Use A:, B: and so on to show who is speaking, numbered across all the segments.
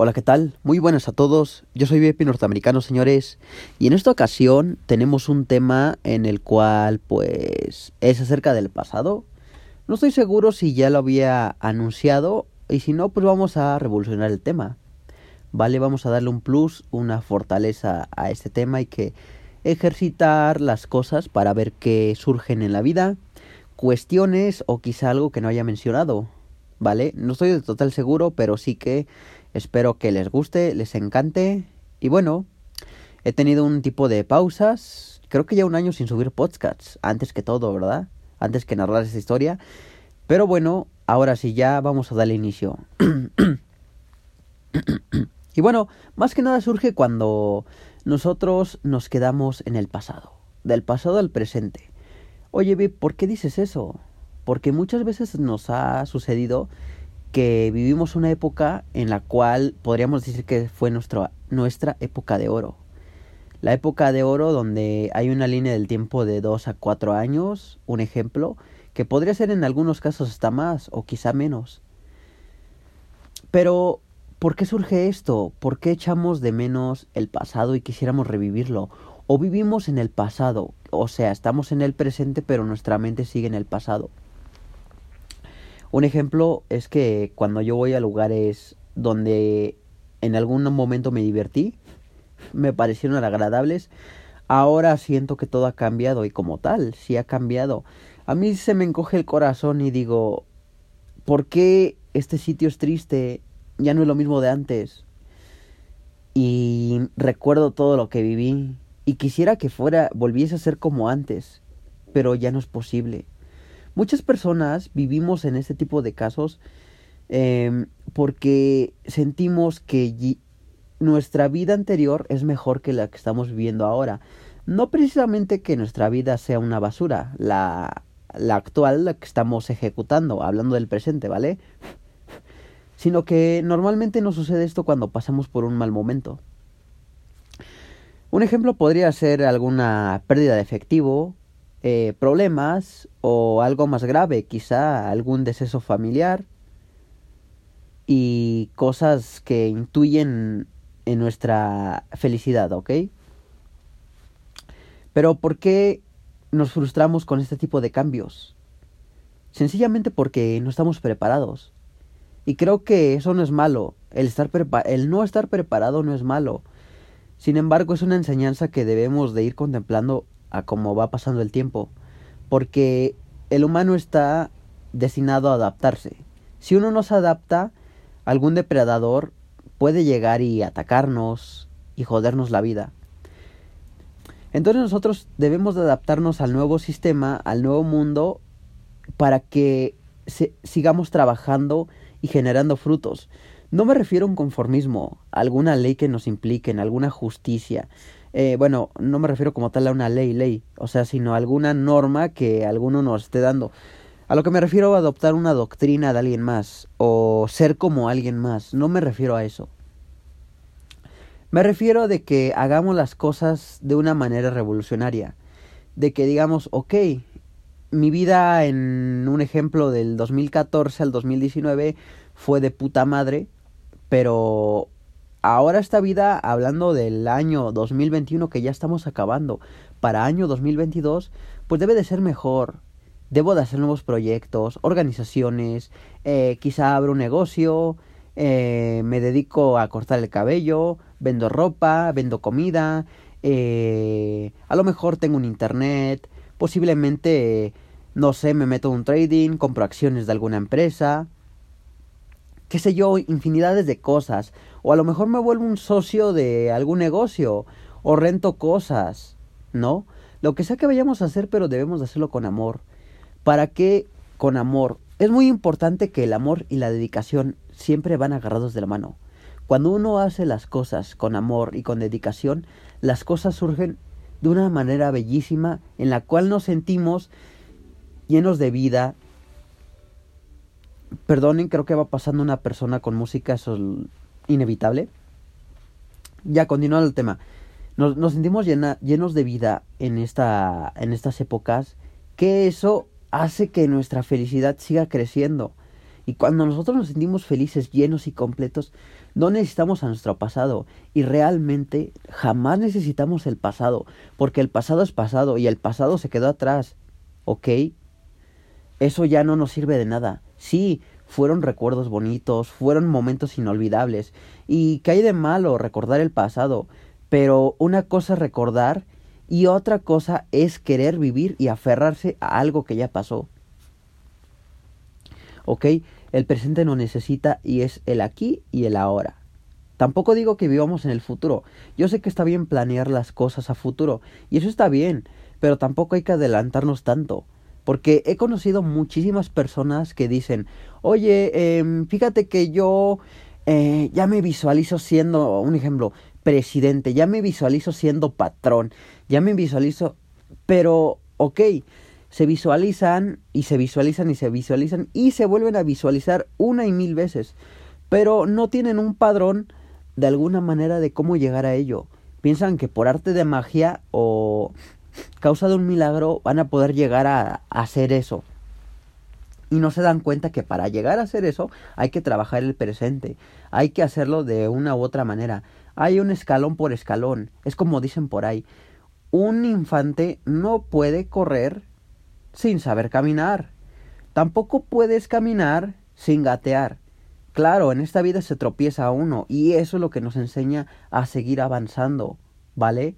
A: Hola, ¿qué tal? Muy buenas a todos. Yo soy VIP norteamericano, señores, y en esta ocasión tenemos un tema en el cual, pues, es acerca del pasado. No estoy seguro si ya lo había anunciado, y si no, pues vamos a revolucionar el tema. Vale, vamos a darle un plus, una fortaleza a este tema y que ejercitar las cosas para ver qué surgen en la vida, cuestiones o quizá algo que no haya mencionado. ¿Vale? No estoy del total seguro, pero sí que Espero que les guste, les encante. Y bueno, he tenido un tipo de pausas. Creo que ya un año sin subir podcasts. Antes que todo, ¿verdad? Antes que narrar esta historia. Pero bueno, ahora sí ya vamos a darle inicio. y bueno, más que nada surge cuando nosotros nos quedamos en el pasado. Del pasado al presente. Oye, ¿por qué dices eso? Porque muchas veces nos ha sucedido que vivimos una época en la cual podríamos decir que fue nuestra, nuestra época de oro. La época de oro donde hay una línea del tiempo de 2 a 4 años, un ejemplo, que podría ser en algunos casos hasta más o quizá menos. Pero, ¿por qué surge esto? ¿Por qué echamos de menos el pasado y quisiéramos revivirlo? ¿O vivimos en el pasado? O sea, estamos en el presente pero nuestra mente sigue en el pasado. Un ejemplo es que cuando yo voy a lugares donde en algún momento me divertí, me parecieron agradables, ahora siento que todo ha cambiado y como tal, sí ha cambiado. A mí se me encoge el corazón y digo, ¿por qué este sitio es triste? Ya no es lo mismo de antes. Y recuerdo todo lo que viví y quisiera que fuera, volviese a ser como antes, pero ya no es posible. Muchas personas vivimos en este tipo de casos em, porque sentimos que nuestra vida anterior es mejor que la que estamos viviendo ahora. No precisamente que nuestra vida sea una basura, la, la actual, la que estamos ejecutando, hablando del presente, ¿vale? Sino que normalmente nos sucede esto cuando pasamos por un mal momento. Un ejemplo podría ser alguna pérdida de efectivo, eh, problemas o algo más grave, quizá algún deceso familiar y cosas que intuyen en nuestra felicidad, ¿ok? Pero ¿por qué nos frustramos con este tipo de cambios? Sencillamente porque no estamos preparados. Y creo que eso no es malo. El, estar el no estar preparado no es malo. Sin embargo, es una enseñanza que debemos de ir contemplando a cómo va pasando el tiempo, porque el humano está destinado a adaptarse. Si uno no se adapta, algún depredador puede llegar y atacarnos y jodernos la vida. Entonces nosotros debemos de adaptarnos al nuevo sistema, al nuevo mundo, para que sigamos trabajando y generando frutos. No me refiero a un conformismo, a alguna ley que nos implique, en alguna justicia, eh, bueno, no me refiero como tal a una ley, ley, o sea, sino a alguna norma que alguno nos esté dando. A lo que me refiero a adoptar una doctrina de alguien más o ser como alguien más, no me refiero a eso. Me refiero de que hagamos las cosas de una manera revolucionaria, de que digamos, ok, mi vida en un ejemplo del 2014 al 2019 fue de puta madre, pero ahora esta vida, hablando del año 2021 que ya estamos acabando, para año 2022, pues debe de ser mejor. Debo de hacer nuevos proyectos, organizaciones, eh, quizá abro un negocio, eh, me dedico a cortar el cabello, vendo ropa, vendo comida, eh, a lo mejor tengo un internet, posiblemente, no sé, me meto en un trading, compro acciones de alguna empresa, qué sé yo, infinidades de cosas. O a lo mejor me vuelvo un socio de algún negocio. O rento cosas. ¿No? Lo que sea que vayamos a hacer, pero debemos de hacerlo con amor. ¿Para qué con amor? Es muy importante que el amor y la dedicación siempre van agarrados de la mano. Cuando uno hace las cosas con amor y con dedicación, las cosas surgen de una manera bellísima en la cual nos sentimos llenos de vida, Perdonen, creo que va pasando una persona con música, eso es inevitable. Ya, continuando el tema. Nos, nos sentimos llenos de vida en, esta, en estas épocas, que eso hace que nuestra felicidad siga creciendo. Y cuando nosotros nos sentimos felices, llenos y completos, no necesitamos a nuestro pasado. Y realmente jamás necesitamos el pasado, porque el pasado es pasado y el pasado se quedó atrás. ¿Ok? Eso ya no nos sirve de nada. Sí, fueron recuerdos bonitos, fueron momentos inolvidables. ¿Y qué hay de malo recordar el pasado? Pero una cosa es recordar y otra cosa es querer vivir y aferrarse a algo que ya pasó. ¿Ok? El presente no necesita y es el aquí y el ahora. Tampoco digo que vivamos en el futuro. Yo sé que está bien planear las cosas a futuro y eso está bien, pero tampoco hay que adelantarnos tanto. Porque he conocido muchísimas personas que dicen, oye, eh, fíjate que yo eh, ya me visualizo siendo, un ejemplo, presidente, ya me visualizo siendo patrón, ya me visualizo, pero, ok, se visualizan y se visualizan y se visualizan y se vuelven a visualizar una y mil veces, pero no tienen un padrón de alguna manera de cómo llegar a ello. Piensan que por arte de magia o causa de un milagro van a poder llegar a, hacer eso. Y no se dan cuenta que para llegar a hacer eso hay que trabajar el presente, hay que hacerlo de una u otra manera. Hay un escalón por escalón, es como dicen por ahí. Un infante no puede correr sin saber caminar. Tampoco puedes caminar sin gatear. Claro, en esta vida se tropieza uno y eso es lo que nos enseña a seguir avanzando, ¿vale?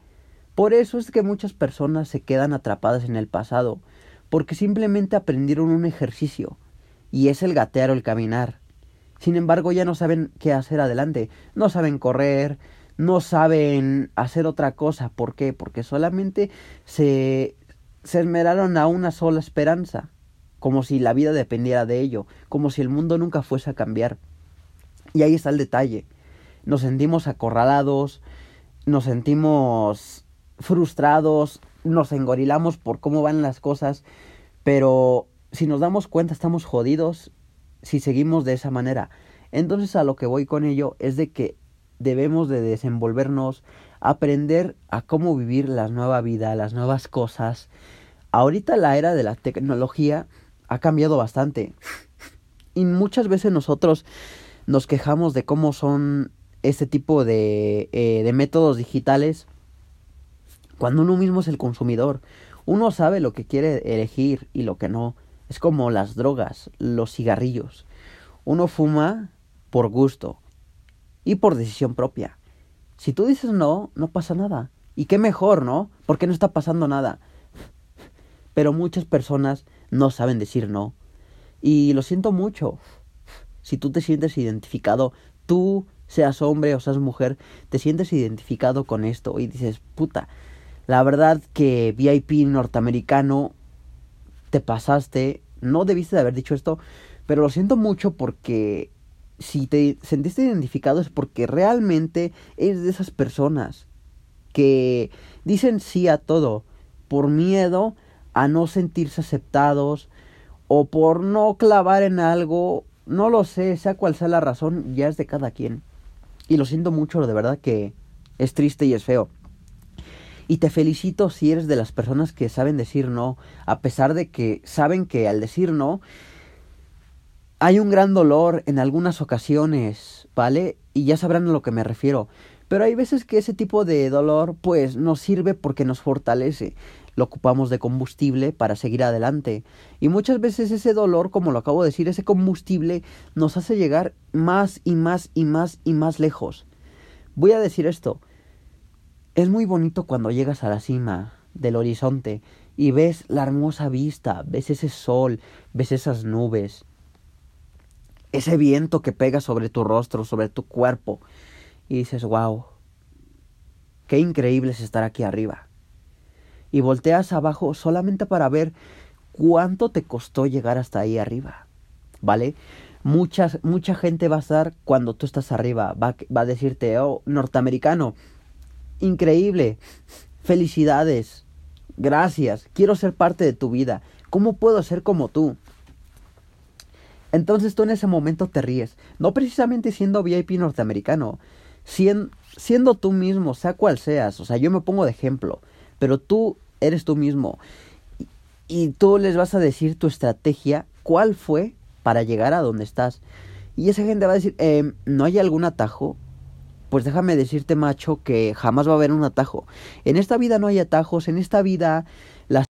A: Por eso es que muchas personas se quedan atrapadas en el pasado, porque simplemente aprendieron un ejercicio, y es el gatear o el caminar. Sin embargo, ya no saben qué hacer adelante, no saben correr, no saben hacer otra cosa. ¿Por qué? Porque solamente se, se esmeraron a una sola esperanza, como si la vida dependiera de ello, como si el mundo nunca fuese a cambiar. Y ahí está el detalle. Nos sentimos acorralados, nos sentimos frustrados, nos engorilamos por cómo van las cosas, pero si nos damos cuenta estamos jodidos si seguimos de esa manera. Entonces a lo que voy con ello es de que debemos de desenvolvernos, aprender a cómo vivir la nueva vida, las nuevas cosas. Ahorita la era de la tecnología ha cambiado bastante. Y muchas veces nosotros nos quejamos de cómo son este tipo de, eh, de métodos digitales cuando uno mismo es el consumidor, uno sabe lo que quiere elegir y lo que no. Es como las drogas, los cigarrillos. Uno fuma por gusto y por decisión propia. Si tú dices no, no pasa nada. Y qué mejor, ¿no? Porque no está pasando nada. Pero muchas personas no saben decir no. Y lo siento mucho. Si tú te sientes identificado, tú seas hombre o seas mujer, te sientes identificado con esto y dices, puta, la verdad que VIP norteamericano te pasaste, no debiste de haber dicho esto, pero lo siento mucho porque si te sentiste identificado es porque realmente eres de esas personas que dicen sí a todo por miedo a no sentirse aceptados o por no clavar en algo, no lo sé, sea cual sea la razón, ya es de cada quien. Y lo siento mucho, de verdad que es triste y es feo. Y te felicito si eres de las personas que saben decir no, a pesar de que saben que al decir no hay un gran dolor en algunas ocasiones, ¿vale? Y ya sabrán a lo que me refiero. Pero hay veces que ese tipo de dolor pues nos sirve porque nos fortalece. Lo ocupamos de combustible para seguir adelante. Y muchas veces ese dolor, como lo acabo de decir, ese combustible nos hace llegar más y más y más y más lejos. Voy a decir esto. Es muy bonito cuando llegas a la cima del horizonte y ves la hermosa vista, ves ese sol, ves esas nubes, ese viento que pega sobre tu rostro, sobre tu cuerpo, y dices, wow, qué increíble es estar aquí arriba. Y volteas abajo solamente para ver cuánto te costó llegar hasta ahí arriba, ¿vale? Mucha, mucha gente va a estar cuando tú estás arriba, va, va a decirte, oh, norteamericano, increíble, felicidades, gracias, quiero ser parte de tu vida, ¿cómo puedo ser como tú? Entonces tú en ese momento te ríes, no precisamente siendo VIP norteamericano, siendo, siendo tú mismo, sea cual seas, o sea, yo me pongo de ejemplo, pero tú eres tú mismo. Y, y tú les vas a decir tu estrategia, cuál fue para llegar a donde estás. Y esa gente va a decir, eh, ¿no hay algún atajo? Pues déjame decirte, macho, que jamás va a haber un atajo. En esta vida no hay atajos, en esta vida